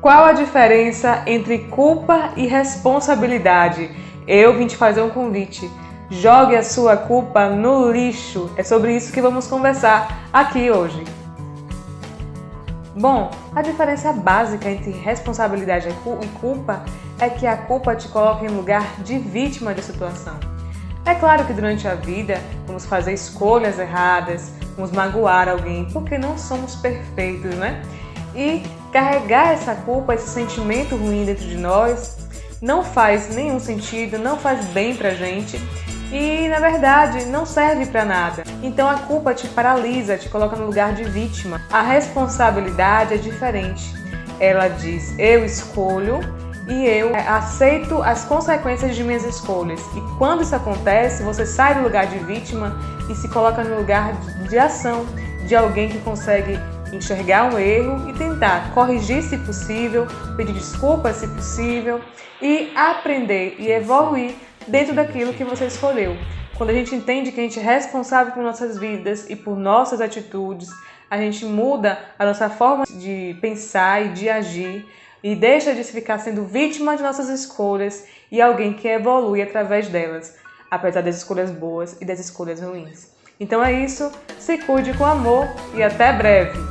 Qual a diferença entre culpa e responsabilidade? Eu vim te fazer um convite. Jogue a sua culpa no lixo. É sobre isso que vamos conversar aqui hoje. Bom, a diferença básica entre responsabilidade e culpa é que a culpa te coloca em lugar de vítima da situação. É claro que durante a vida vamos fazer escolhas erradas, vamos magoar alguém, porque não somos perfeitos, né? E carregar essa culpa, esse sentimento ruim dentro de nós, não faz nenhum sentido, não faz bem pra gente e, na verdade, não serve para nada. Então a culpa te paralisa, te coloca no lugar de vítima. A responsabilidade é diferente. Ela diz: eu escolho e eu aceito as consequências de minhas escolhas. E quando isso acontece, você sai do lugar de vítima e se coloca no lugar de ação, de alguém que consegue enxergar um erro e tentar corrigir se possível, pedir desculpas se possível e aprender e evoluir dentro daquilo que você escolheu. Quando a gente entende que a gente é responsável por nossas vidas e por nossas atitudes, a gente muda a nossa forma de pensar e de agir e deixa de ficar sendo vítima de nossas escolhas e alguém que evolui através delas, apesar das escolhas boas e das escolhas ruins. Então é isso, se cuide com amor e até breve!